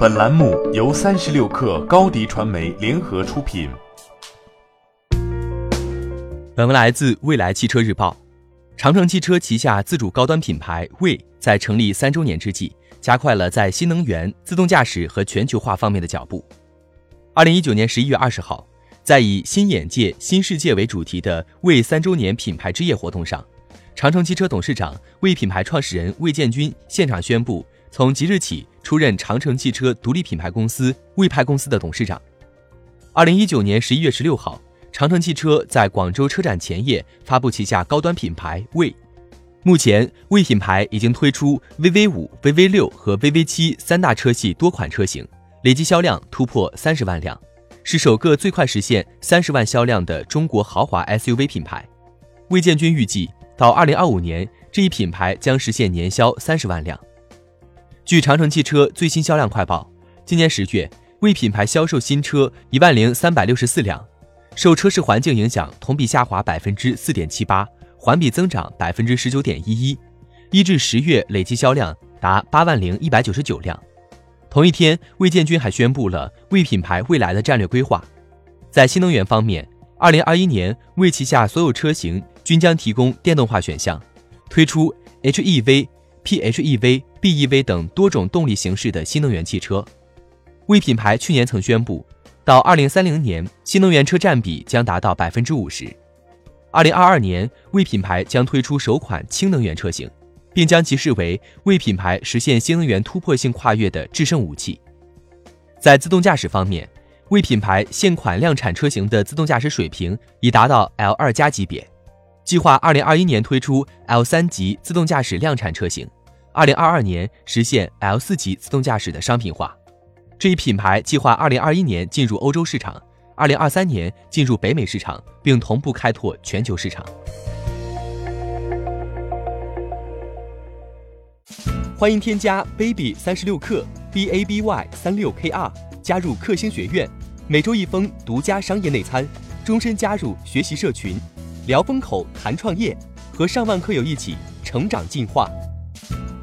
本栏目由三十六氪高低传媒联合出品。本文来自未来汽车日报。长城汽车旗下自主高端品牌魏在成立三周年之际，加快了在新能源、自动驾驶和全球化方面的脚步。二零一九年十一月二十号，在以“新眼界、新世界”为主题的魏三周年品牌之夜活动上，长城汽车董事长、魏品牌创始人魏建军现场宣布，从即日起出任长城汽车独立品牌公司魏派公司的董事长。二零一九年十一月十六号。长城汽车在广州车展前夜发布旗下高端品牌魏。目前，魏品牌已经推出 VV 五、VV 六和 VV 七三大车系多款车型，累计销量突破三十万辆，是首个最快实现三十万销量的中国豪华 SUV 品牌。魏建军预计，到二零二五年，这一品牌将实现年销三十万辆。据长城汽车最新销量快报，今年十月，魏品牌销售新车一万零三百六十四辆。受车市环境影响，同比下滑百分之四点七八，环比增长百分之十九点一一。一至十月累计销量达八万零一百九十九辆。同一天，魏建军还宣布了魏品牌未来的战略规划。在新能源方面，二零二一年魏旗下所有车型均将提供电动化选项，推出 HEV、PHEV、BEV 等多种动力形式的新能源汽车。魏品牌去年曾宣布。到二零三零年，新能源车占比将达到百分之五十。二零二二年，魏品牌将推出首款氢能源车型，并将其视为魏品牌实现新能源突破性跨越的制胜武器。在自动驾驶方面，魏品牌现款量产车型的自动驾驶水平已达到 L 二加级别，计划二零二一年推出 L 三级自动驾驶量产车型，二零二二年实现 L 四级自动驾驶的商品化。这一品牌计划二零二一年进入欧洲市场，二零二三年进入北美市场，并同步开拓全球市场。欢迎添加 baby 三十六克 b a b y 三六 k r 加入克星学院，每周一封独家商业内参，终身加入学习社群，聊风口谈创业，和上万课友一起成长进化。